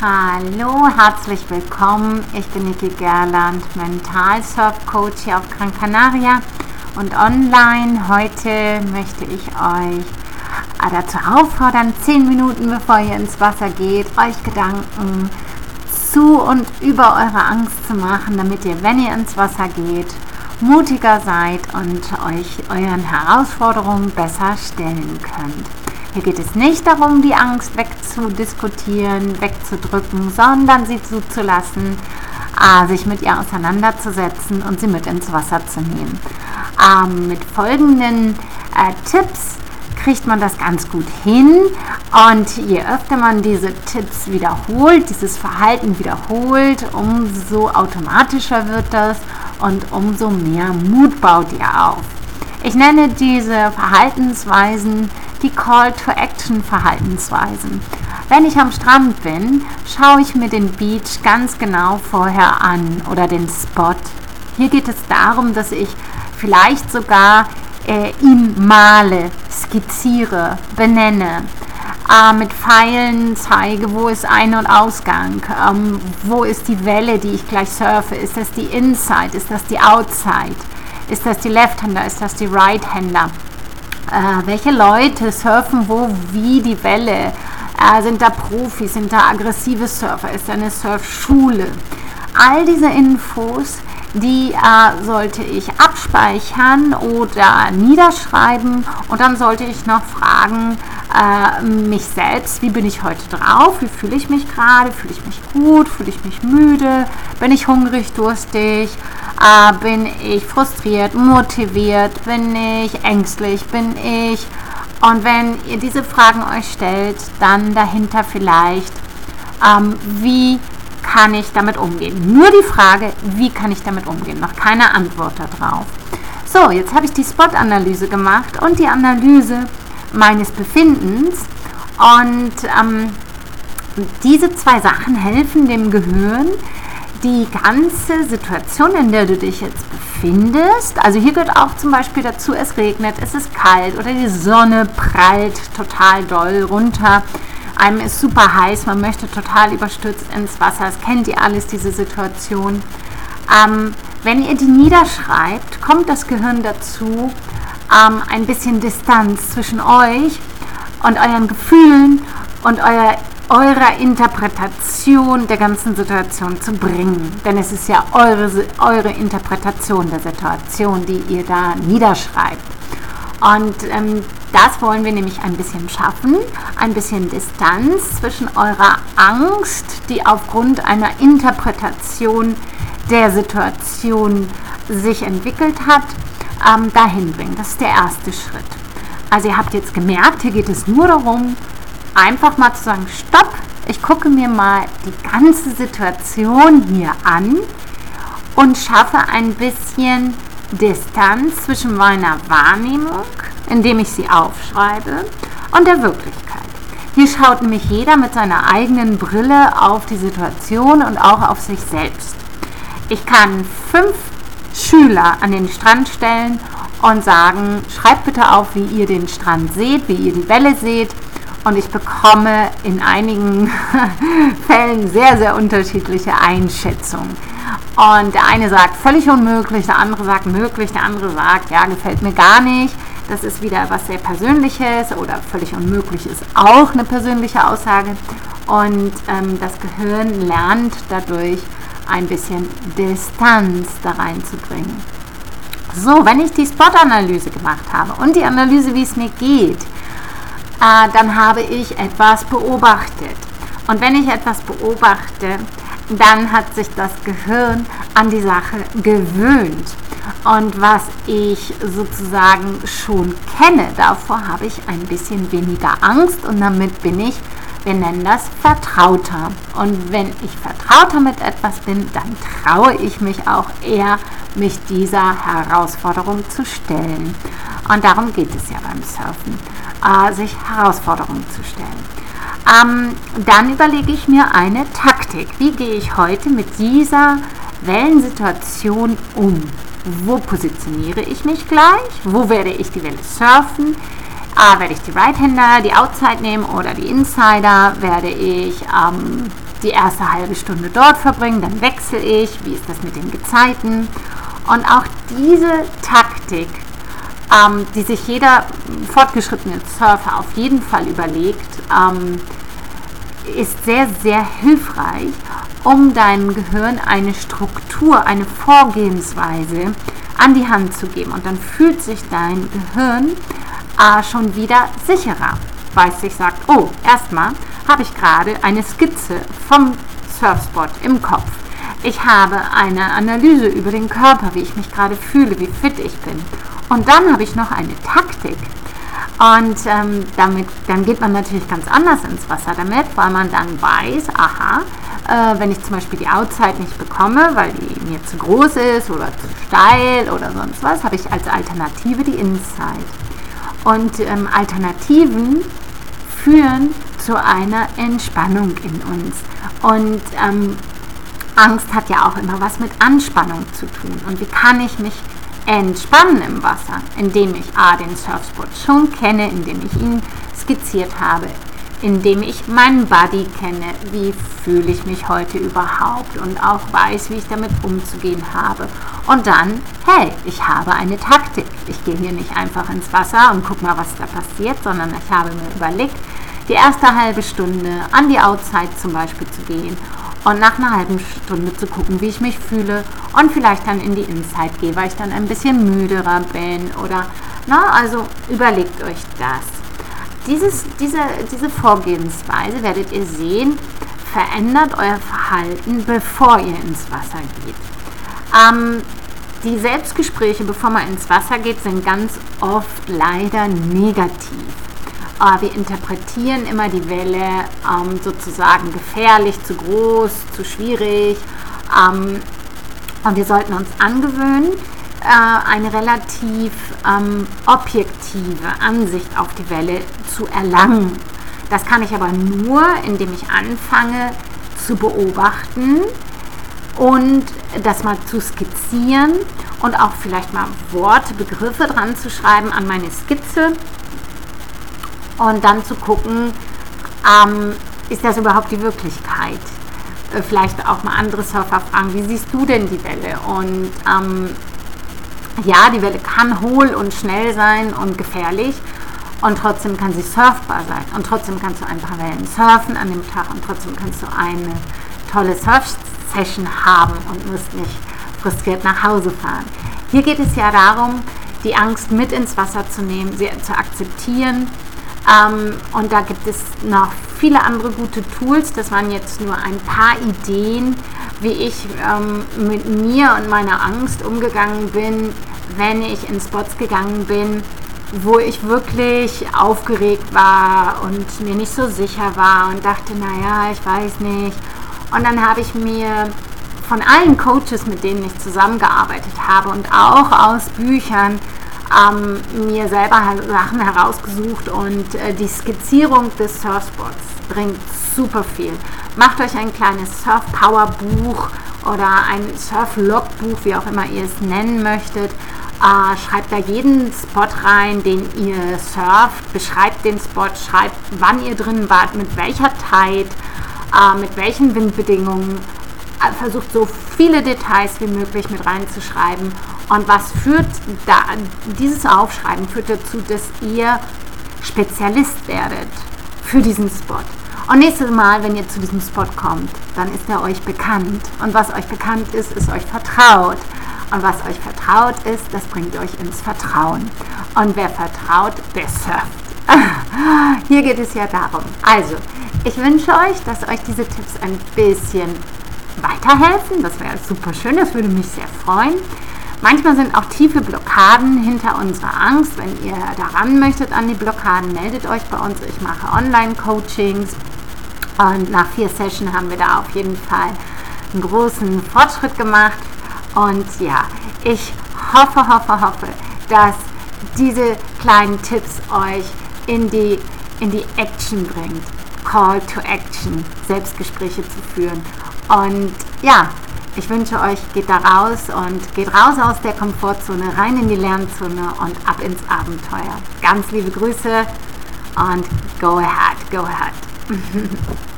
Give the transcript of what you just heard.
Hallo, herzlich willkommen. Ich bin Niki Gerland, Mental-Surf-Coach hier auf Gran Canaria und online. Heute möchte ich euch dazu auffordern, 10 Minuten bevor ihr ins Wasser geht, euch Gedanken zu und über eure Angst zu machen, damit ihr, wenn ihr ins Wasser geht, mutiger seid und euch euren Herausforderungen besser stellen könnt. Hier geht es nicht darum, die Angst wegzudiskutieren, wegzudrücken, sondern sie zuzulassen, sich mit ihr auseinanderzusetzen und sie mit ins Wasser zu nehmen. Mit folgenden äh, Tipps kriegt man das ganz gut hin und je öfter man diese Tipps wiederholt, dieses Verhalten wiederholt, umso automatischer wird das und umso mehr Mut baut ihr auf. Ich nenne diese Verhaltensweisen die Call-to-Action-Verhaltensweisen. Wenn ich am Strand bin, schaue ich mir den Beach ganz genau vorher an oder den Spot. Hier geht es darum, dass ich vielleicht sogar äh, ihn male, skizziere, benenne, äh, mit Pfeilen zeige, wo ist Ein- und Ausgang, ähm, wo ist die Welle, die ich gleich surfe, ist das die Inside, ist das die Outside, ist das die Left-Hander, ist das die Right-Hander äh, welche Leute surfen wo, wie die Welle. Äh, sind da Profis, sind da aggressive Surfer, ist da eine Surfschule. All diese Infos, die äh, sollte ich abspeichern oder niederschreiben. Und dann sollte ich noch fragen, äh, mich selbst, wie bin ich heute drauf, wie fühle ich mich gerade, fühle ich mich gut, fühle ich mich müde, bin ich hungrig, durstig, äh, bin ich frustriert, motiviert, bin ich ängstlich, bin ich. Und wenn ihr diese Fragen euch stellt, dann dahinter vielleicht, ähm, wie kann ich damit umgehen? Nur die Frage, wie kann ich damit umgehen? Noch keine Antwort darauf. So, jetzt habe ich die Spot-Analyse gemacht und die Analyse meines Befindens. Und ähm, diese zwei Sachen helfen dem Gehirn, die ganze Situation, in der du dich jetzt befindest, also hier gehört auch zum Beispiel dazu, es regnet, es ist kalt oder die Sonne prallt total doll runter, einem ist super heiß, man möchte total überstürzt ins Wasser, das kennt ihr alles, diese Situation. Ähm, wenn ihr die niederschreibt, kommt das Gehirn dazu, ähm, ein bisschen Distanz zwischen euch und euren Gefühlen und euer, eurer Interpretation der ganzen Situation zu bringen. Denn es ist ja eure, eure Interpretation der Situation, die ihr da niederschreibt. Und ähm, das wollen wir nämlich ein bisschen schaffen, ein bisschen Distanz zwischen eurer Angst, die aufgrund einer Interpretation der Situation sich entwickelt hat, ähm, dahin bringen. Das ist der erste Schritt. Also ihr habt jetzt gemerkt, hier geht es nur darum, einfach mal zu sagen, stopp, ich gucke mir mal die ganze Situation hier an und schaffe ein bisschen Distanz zwischen meiner Wahrnehmung, indem ich sie aufschreibe, und der Wirklichkeit. Hier schaut nämlich jeder mit seiner eigenen Brille auf die Situation und auch auf sich selbst. Ich kann fünf Schüler an den Strand stellen und sagen, schreibt bitte auf, wie ihr den Strand seht, wie ihr die Welle seht. Und ich bekomme in einigen Fällen sehr, sehr unterschiedliche Einschätzungen. Und der eine sagt völlig unmöglich, der andere sagt möglich, der andere sagt, ja, gefällt mir gar nicht. Das ist wieder was sehr Persönliches oder völlig unmöglich ist auch eine persönliche Aussage. Und ähm, das Gehirn lernt dadurch, ein bisschen Distanz da reinzubringen. So, wenn ich die Spot-Analyse gemacht habe und die Analyse, wie es mir geht, äh, dann habe ich etwas beobachtet. Und wenn ich etwas beobachte, dann hat sich das Gehirn an die Sache gewöhnt. Und was ich sozusagen schon kenne, davor habe ich ein bisschen weniger Angst und damit bin ich wir nennen das vertrauter. Und wenn ich vertrauter mit etwas bin, dann traue ich mich auch eher, mich dieser Herausforderung zu stellen. Und darum geht es ja beim Surfen, äh, sich Herausforderungen zu stellen. Ähm, dann überlege ich mir eine Taktik. Wie gehe ich heute mit dieser Wellensituation um? Wo positioniere ich mich gleich? Wo werde ich die Welle surfen? Ah, werde ich die Right-Hander, die Outside nehmen oder die Insider? Werde ich ähm, die erste halbe Stunde dort verbringen, dann wechsle ich, wie ist das mit den Gezeiten. Und auch diese Taktik, ähm, die sich jeder fortgeschrittene Surfer auf jeden Fall überlegt, ähm, ist sehr, sehr hilfreich, um deinem Gehirn eine Struktur, eine Vorgehensweise an die Hand zu geben. Und dann fühlt sich dein Gehirn äh, schon wieder sicherer, es sich sagt, oh, erstmal habe ich gerade eine Skizze vom Surfspot im Kopf. Ich habe eine Analyse über den Körper, wie ich mich gerade fühle, wie fit ich bin. Und dann habe ich noch eine Taktik. Und ähm, damit, dann geht man natürlich ganz anders ins Wasser damit, weil man dann weiß, aha, äh, wenn ich zum Beispiel die Outside nicht bekomme, weil die mir zu groß ist oder zu steil oder sonst was, habe ich als Alternative die Inside. Und ähm, Alternativen führen zu einer Entspannung in uns. Und ähm, Angst hat ja auch immer was mit Anspannung zu tun. Und wie kann ich mich entspannen im Wasser, indem ich A, den Surfspot schon kenne, indem ich ihn skizziert habe, indem ich meinen Body kenne, wie fühle ich mich heute überhaupt und auch weiß, wie ich damit umzugehen habe. Und dann, hey, ich habe eine Taktik. Ich gehe hier nicht einfach ins Wasser und gucke mal, was da passiert, sondern ich habe mir überlegt, die erste halbe Stunde an die Outside zum Beispiel zu gehen und nach einer halben Stunde zu gucken, wie ich mich fühle und vielleicht dann in die Inside gehe, weil ich dann ein bisschen müderer bin oder, na, also überlegt euch das. Dieses, diese, diese Vorgehensweise werdet ihr sehen, verändert euer Verhalten, bevor ihr ins Wasser geht. Ähm, die Selbstgespräche, bevor man ins Wasser geht, sind ganz oft leider negativ. Aber wir interpretieren immer die Welle ähm, sozusagen gefährlich, zu groß, zu schwierig. Ähm, und wir sollten uns angewöhnen, äh, eine relativ ähm, objektive Ansicht auf die Welle zu erlangen. Das kann ich aber nur, indem ich anfange zu beobachten und das mal zu skizzieren und auch vielleicht mal Worte, Begriffe dran zu schreiben an meine Skizze und dann zu gucken, ähm, ist das überhaupt die Wirklichkeit? Äh, vielleicht auch mal andere Surfer fragen, wie siehst du denn die Welle? Und ähm, ja, die Welle kann hohl und schnell sein und gefährlich und trotzdem kann sie surfbar sein und trotzdem kannst du ein paar Wellen surfen an dem Tag und trotzdem kannst du eine tolle Surf-Session haben und musst nicht frustriert nach Hause fahren. Hier geht es ja darum, die Angst mit ins Wasser zu nehmen, sie zu akzeptieren ähm, und da gibt es noch viele andere gute Tools. Das waren jetzt nur ein paar Ideen, wie ich ähm, mit mir und meiner Angst umgegangen bin, wenn ich in Spots gegangen bin, wo ich wirklich aufgeregt war und mir nicht so sicher war und dachte, naja, ich weiß nicht. Und dann habe ich mir von allen Coaches, mit denen ich zusammengearbeitet habe und auch aus Büchern, ähm, mir selber Sachen herausgesucht und äh, die Skizzierung des Surfspots bringt super viel. Macht euch ein kleines Surf-Power-Buch oder ein Surf-Logbuch, wie auch immer ihr es nennen möchtet. Äh, schreibt da jeden Spot rein, den ihr surft, beschreibt den Spot, schreibt, wann ihr drin wart, mit welcher Tide, äh, mit welchen Windbedingungen. Äh, versucht so viele Details wie möglich mit reinzuschreiben und was führt da, dieses Aufschreiben führt dazu, dass ihr Spezialist werdet für diesen Spot. Und nächstes Mal, wenn ihr zu diesem Spot kommt, dann ist er euch bekannt. Und was euch bekannt ist, ist euch vertraut. Und was euch vertraut ist, das bringt euch ins Vertrauen. Und wer vertraut, der surft. Hier geht es ja darum. Also, ich wünsche euch, dass euch diese Tipps ein bisschen weiterhelfen. Das wäre super schön, das würde mich sehr freuen. Manchmal sind auch tiefe Blockaden hinter unserer Angst. Wenn ihr daran möchtet an die Blockaden, meldet euch bei uns. Ich mache Online-Coachings und nach vier Sessions haben wir da auf jeden Fall einen großen Fortschritt gemacht. Und ja, ich hoffe, hoffe, hoffe, dass diese kleinen Tipps euch in die, in die Action bringt. Call to Action, Selbstgespräche zu führen. Und ja, ich wünsche euch, geht da raus und geht raus aus der Komfortzone, rein in die Lernzone und ab ins Abenteuer. Ganz liebe Grüße und go ahead, go ahead.